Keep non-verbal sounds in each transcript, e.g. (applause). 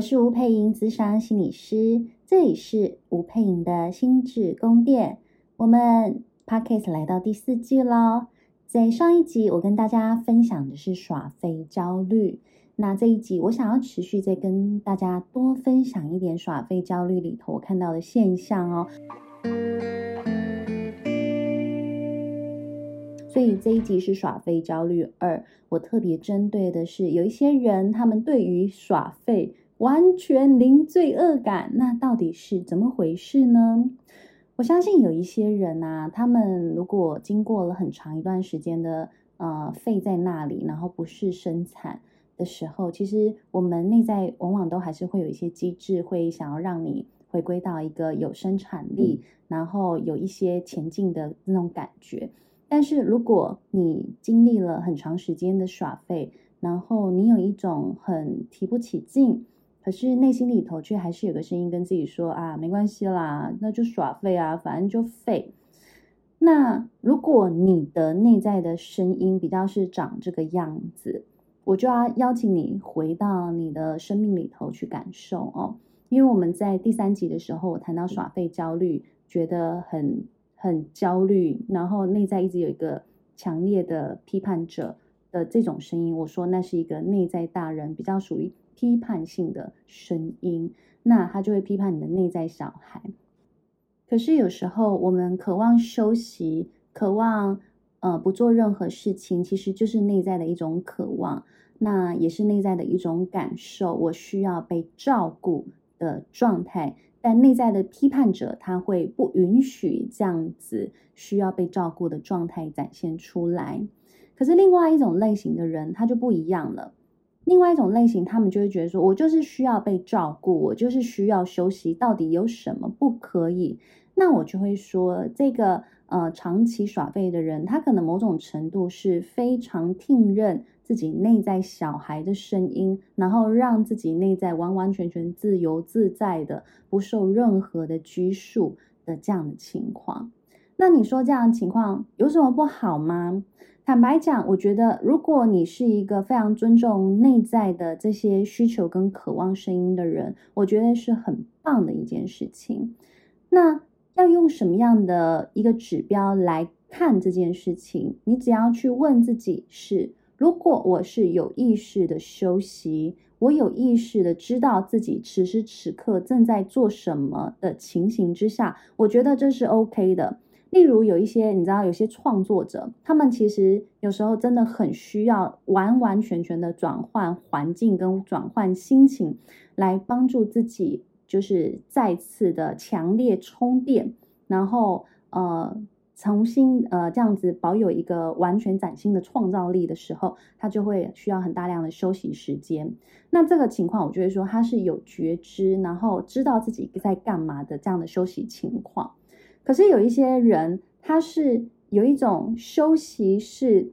我是吴佩莹，咨商心理师，这里是吴佩莹的心智宫殿。我们 Podcast 来到第四季喽。在上一集，我跟大家分享的是耍废焦虑。那这一集，我想要持续再跟大家多分享一点耍废焦虑里头我看到的现象哦。所以这一集是耍废焦虑二，我特别针对的是有一些人，他们对于耍废完全零罪恶感，那到底是怎么回事呢？我相信有一些人啊，他们如果经过了很长一段时间的呃废在那里，然后不是生产。的时候，其实我们内在往往都还是会有一些机制，会想要让你回归到一个有生产力，然后有一些前进的那种感觉。但是如果你经历了很长时间的耍废，然后你有一种很提不起劲，可是内心里头却还是有个声音跟自己说啊，没关系啦，那就耍废啊，反正就废。那如果你的内在的声音比较是长这个样子。我就要邀请你回到你的生命里头去感受哦，因为我们在第三集的时候，我谈到耍废焦虑，觉得很很焦虑，然后内在一直有一个强烈的批判者的这种声音，我说那是一个内在大人，比较属于批判性的声音，那他就会批判你的内在小孩。可是有时候我们渴望休息，渴望。呃，不做任何事情，其实就是内在的一种渴望，那也是内在的一种感受。我需要被照顾的状态，但内在的批判者他会不允许这样子需要被照顾的状态展现出来。可是另外一种类型的人，他就不一样了。另外一种类型，他们就会觉得说，我就是需要被照顾，我就是需要休息，到底有什么不可以？那我就会说这个。呃，长期耍废的人，他可能某种程度是非常听任自己内在小孩的声音，然后让自己内在完完全全自由自在的，不受任何的拘束的这样的情况。那你说这样的情况有什么不好吗？坦白讲，我觉得如果你是一个非常尊重内在的这些需求跟渴望声音的人，我觉得是很棒的一件事情。那。要用什么样的一个指标来看这件事情？你只要去问自己是：如果我是有意识的休息，我有意识的知道自己此时此刻正在做什么的情形之下，我觉得这是 OK 的。例如有一些你知道，有些创作者，他们其实有时候真的很需要完完全全的转换环境跟转换心情，来帮助自己。就是再次的强烈充电，然后呃重新呃这样子保有一个完全崭新的创造力的时候，他就会需要很大量的休息时间。那这个情况，我就会说他是有觉知，然后知道自己在干嘛的这样的休息情况。可是有一些人，他是有一种休息是。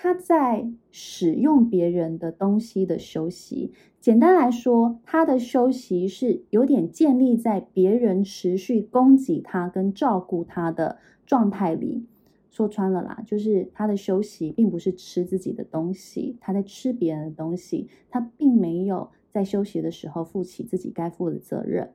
他在使用别人的东西的休息，简单来说，他的休息是有点建立在别人持续供给他跟照顾他的状态里。说穿了啦，就是他的休息并不是吃自己的东西，他在吃别人的东西，他并没有在休息的时候负起自己该负的责任。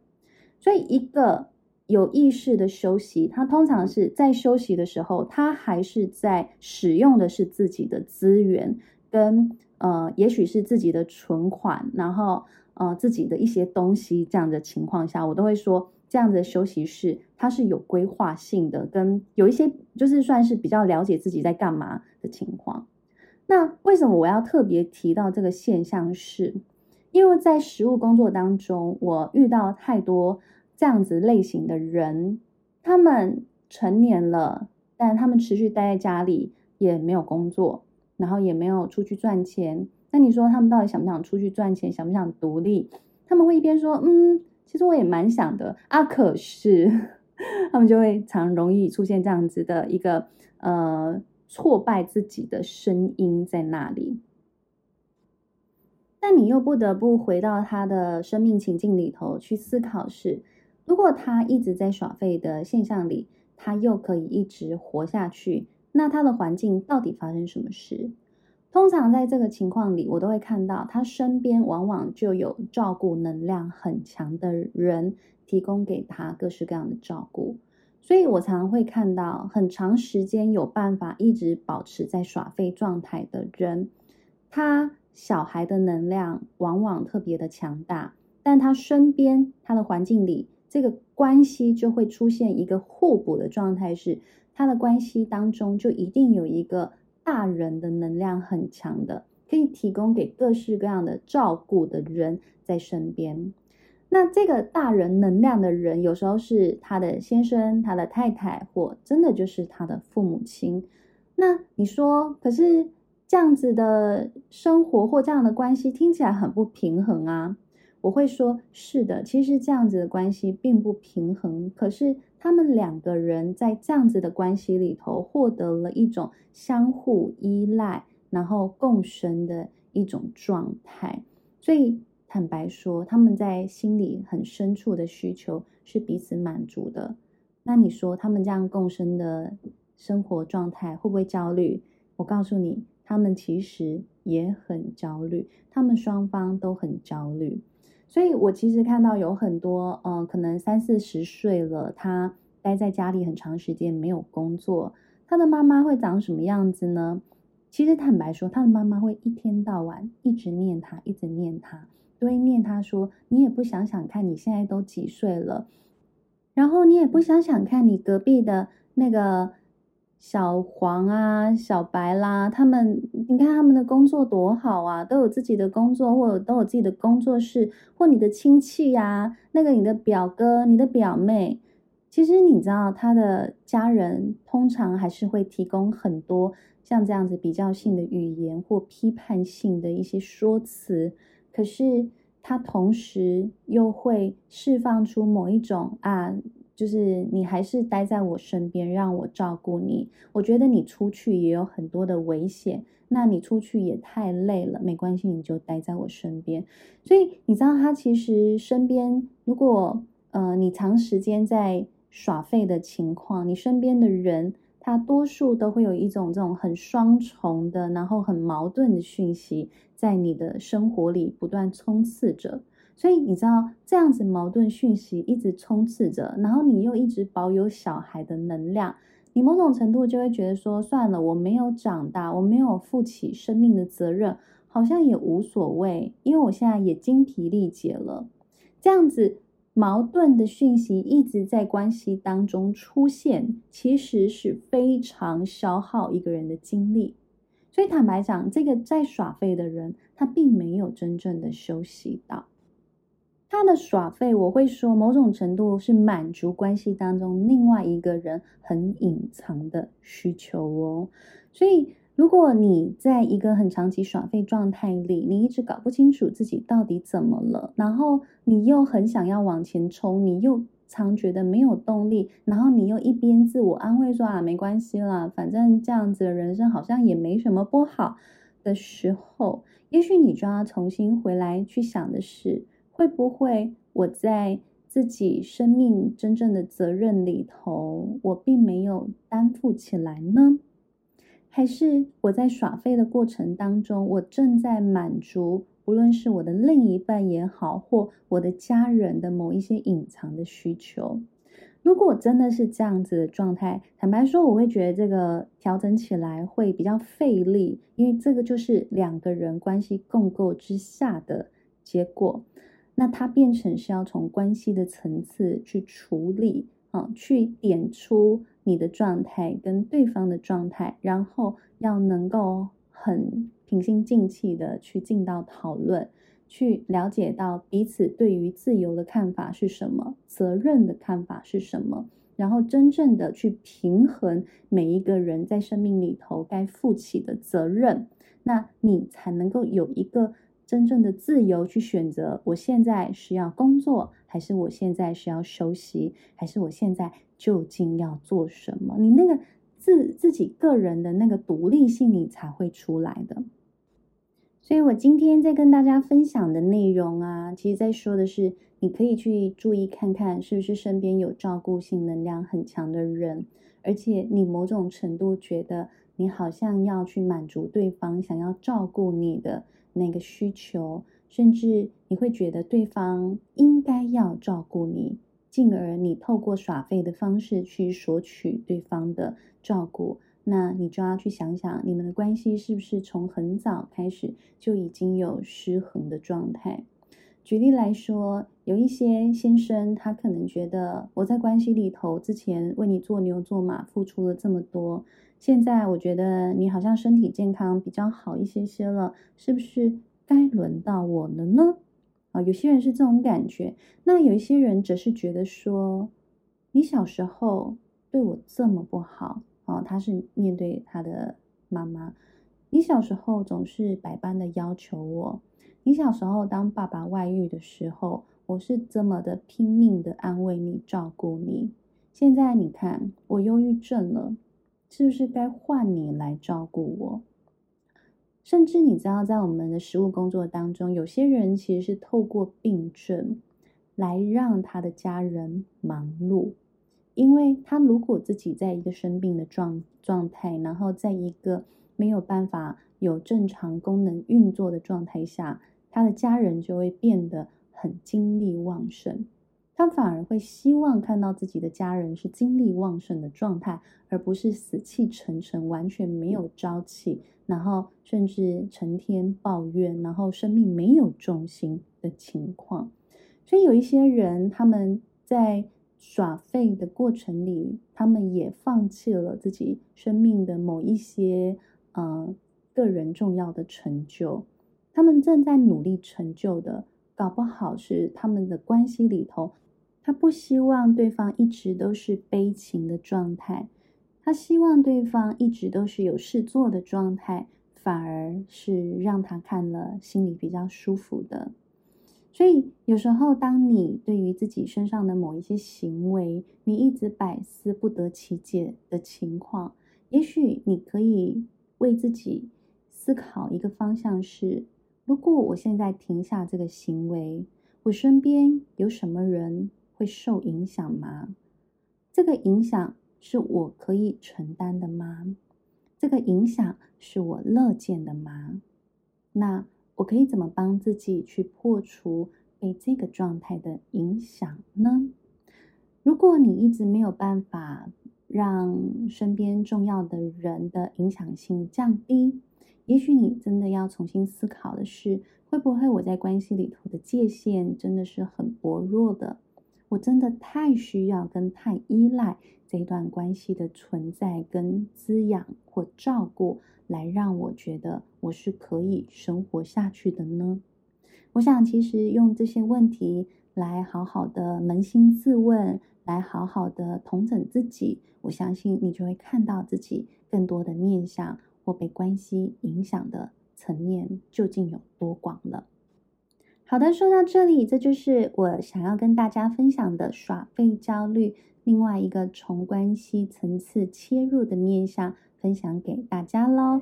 所以一个。有意识的休息，他通常是在休息的时候，他还是在使用的是自己的资源，跟呃，也许是自己的存款，然后呃，自己的一些东西这样的情况下，我都会说，这样的休息是它是有规划性的，跟有一些就是算是比较了解自己在干嘛的情况。那为什么我要特别提到这个现象是？是因为在实务工作当中，我遇到太多。这样子类型的人，他们成年了，但他们持续待在家里，也没有工作，然后也没有出去赚钱。那你说他们到底想不想出去赚钱，想不想独立？他们会一边说：“嗯，其实我也蛮想的啊。”可是 (laughs) 他们就会常容易出现这样子的一个呃挫败自己的声音在那里。但你又不得不回到他的生命情境里头去思考是。如果他一直在耍废的现象里，他又可以一直活下去，那他的环境到底发生什么事？通常在这个情况里，我都会看到他身边往往就有照顾能量很强的人，提供给他各式各样的照顾。所以我常会看到，很长时间有办法一直保持在耍废状态的人，他小孩的能量往往特别的强大，但他身边他的环境里，这个关系就会出现一个互补的状态，是他的关系当中就一定有一个大人的能量很强的，可以提供给各式各样的照顾的人在身边。那这个大人能量的人，有时候是他的先生、他的太太，或真的就是他的父母亲。那你说，可是这样子的生活或这样的关系听起来很不平衡啊？我会说，是的，其实这样子的关系并不平衡。可是他们两个人在这样子的关系里头，获得了一种相互依赖，然后共生的一种状态。所以坦白说，他们在心里很深处的需求是彼此满足的。那你说他们这样共生的生活状态会不会焦虑？我告诉你，他们其实也很焦虑，他们双方都很焦虑。所以，我其实看到有很多，嗯、呃，可能三四十岁了，他待在家里很长时间没有工作，他的妈妈会长什么样子呢？其实坦白说，他的妈妈会一天到晚一直念他，一直念他，都会念他说：“你也不想想看，你现在都几岁了，然后你也不想想看你隔壁的那个。”小黄啊，小白啦，他们，你看他们的工作多好啊，都有自己的工作，或都有自己的工作室，或你的亲戚呀、啊，那个你的表哥、你的表妹，其实你知道，他的家人通常还是会提供很多像这样子比较性的语言或批判性的一些说辞，可是他同时又会释放出某一种啊。就是你还是待在我身边，让我照顾你。我觉得你出去也有很多的危险，那你出去也太累了，没关系，你就待在我身边。所以你知道，他其实身边，如果呃你长时间在耍废的情况，你身边的人，他多数都会有一种这种很双重的，然后很矛盾的讯息，在你的生活里不断冲刺着。所以你知道这样子矛盾讯息一直充斥着，然后你又一直保有小孩的能量，你某种程度就会觉得说，算了，我没有长大，我没有负起生命的责任，好像也无所谓，因为我现在也精疲力竭了。这样子矛盾的讯息一直在关系当中出现，其实是非常消耗一个人的精力。所以坦白讲，这个在耍废的人，他并没有真正的休息到。的耍废，我会说某种程度是满足关系当中另外一个人很隐藏的需求哦。所以，如果你在一个很长期耍废状态里，你一直搞不清楚自己到底怎么了，然后你又很想要往前冲，你又常觉得没有动力，然后你又一边自我安慰说啊，没关系啦，反正这样子的人生好像也没什么不好的时候，也许你就要重新回来去想的是。会不会我在自己生命真正的责任里头，我并没有担负起来呢？还是我在耍废的过程当中，我正在满足，无论是我的另一半也好，或我的家人的某一些隐藏的需求？如果真的是这样子的状态，坦白说，我会觉得这个调整起来会比较费力，因为这个就是两个人关系共构之下的结果。那它变成是要从关系的层次去处理啊，去点出你的状态跟对方的状态，然后要能够很平心静气的去进到讨论，去了解到彼此对于自由的看法是什么，责任的看法是什么，然后真正的去平衡每一个人在生命里头该负起的责任，那你才能够有一个。真正的自由去选择，我现在是要工作，还是我现在是要休息，还是我现在究竟要做什么？你那个自自己个人的那个独立性，你才会出来的。所以我今天在跟大家分享的内容啊，其实在说的是，你可以去注意看看，是不是身边有照顾性能量很强的人，而且你某种程度觉得你好像要去满足对方想要照顾你的那个需求，甚至你会觉得对方应该要照顾你，进而你透过耍废的方式去索取对方的照顾，那你就要去想想，你们的关系是不是从很早开始就已经有失衡的状态？举例来说，有一些先生，他可能觉得我在关系里头之前为你做牛做马，付出了这么多，现在我觉得你好像身体健康比较好一些些了，是不是该轮到我了呢？啊，有些人是这种感觉，那有一些人则是觉得说，你小时候对我这么不好，啊，他是面对他的妈妈，你小时候总是百般的要求我。你小时候当爸爸外遇的时候，我是这么的拼命的安慰你、照顾你。现在你看我忧郁症了，是不是该换你来照顾我？甚至你知道，在我们的实务工作当中，有些人其实是透过病症来让他的家人忙碌，因为他如果自己在一个生病的状状态，然后在一个没有办法有正常功能运作的状态下。他的家人就会变得很精力旺盛，他反而会希望看到自己的家人是精力旺盛的状态，而不是死气沉沉、完全没有朝气，然后甚至成天抱怨，然后生命没有重心的情况。所以有一些人，他们在耍废的过程里，他们也放弃了自己生命的某一些呃个人重要的成就。他们正在努力成就的，搞不好是他们的关系里头，他不希望对方一直都是悲情的状态，他希望对方一直都是有事做的状态，反而是让他看了心里比较舒服的。所以有时候，当你对于自己身上的某一些行为，你一直百思不得其解的情况，也许你可以为自己思考一个方向是。如果我现在停下这个行为，我身边有什么人会受影响吗？这个影响是我可以承担的吗？这个影响是我乐见的吗？那我可以怎么帮自己去破除被这个状态的影响呢？如果你一直没有办法让身边重要的人的影响性降低，也许你真的要重新思考的是，会不会我在关系里头的界限真的是很薄弱的？我真的太需要跟太依赖这段关系的存在跟滋养或照顾，来让我觉得我是可以生活下去的呢？我想，其实用这些问题来好好的扪心自问，来好好的统整自己，我相信你就会看到自己更多的面向。或被关系影响的层面究竟有多广了？好的，说到这里，这就是我想要跟大家分享的耍废焦虑，另外一个从关系层次切入的面向，分享给大家喽。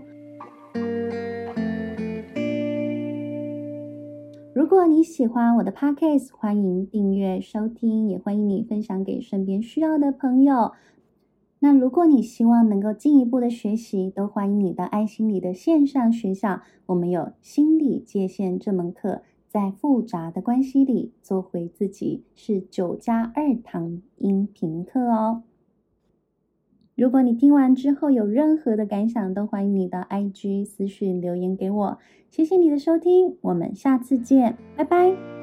如果你喜欢我的 Podcast，欢迎订阅收听，也欢迎你分享给身边需要的朋友。那如果你希望能够进一步的学习，都欢迎你到爱心理的线上学校。我们有心理界限这门课，在复杂的关系里做回自己，是九加二堂音频课哦。如果你听完之后有任何的感想，都欢迎你到 IG 私讯留言给我。谢谢你的收听，我们下次见，拜拜。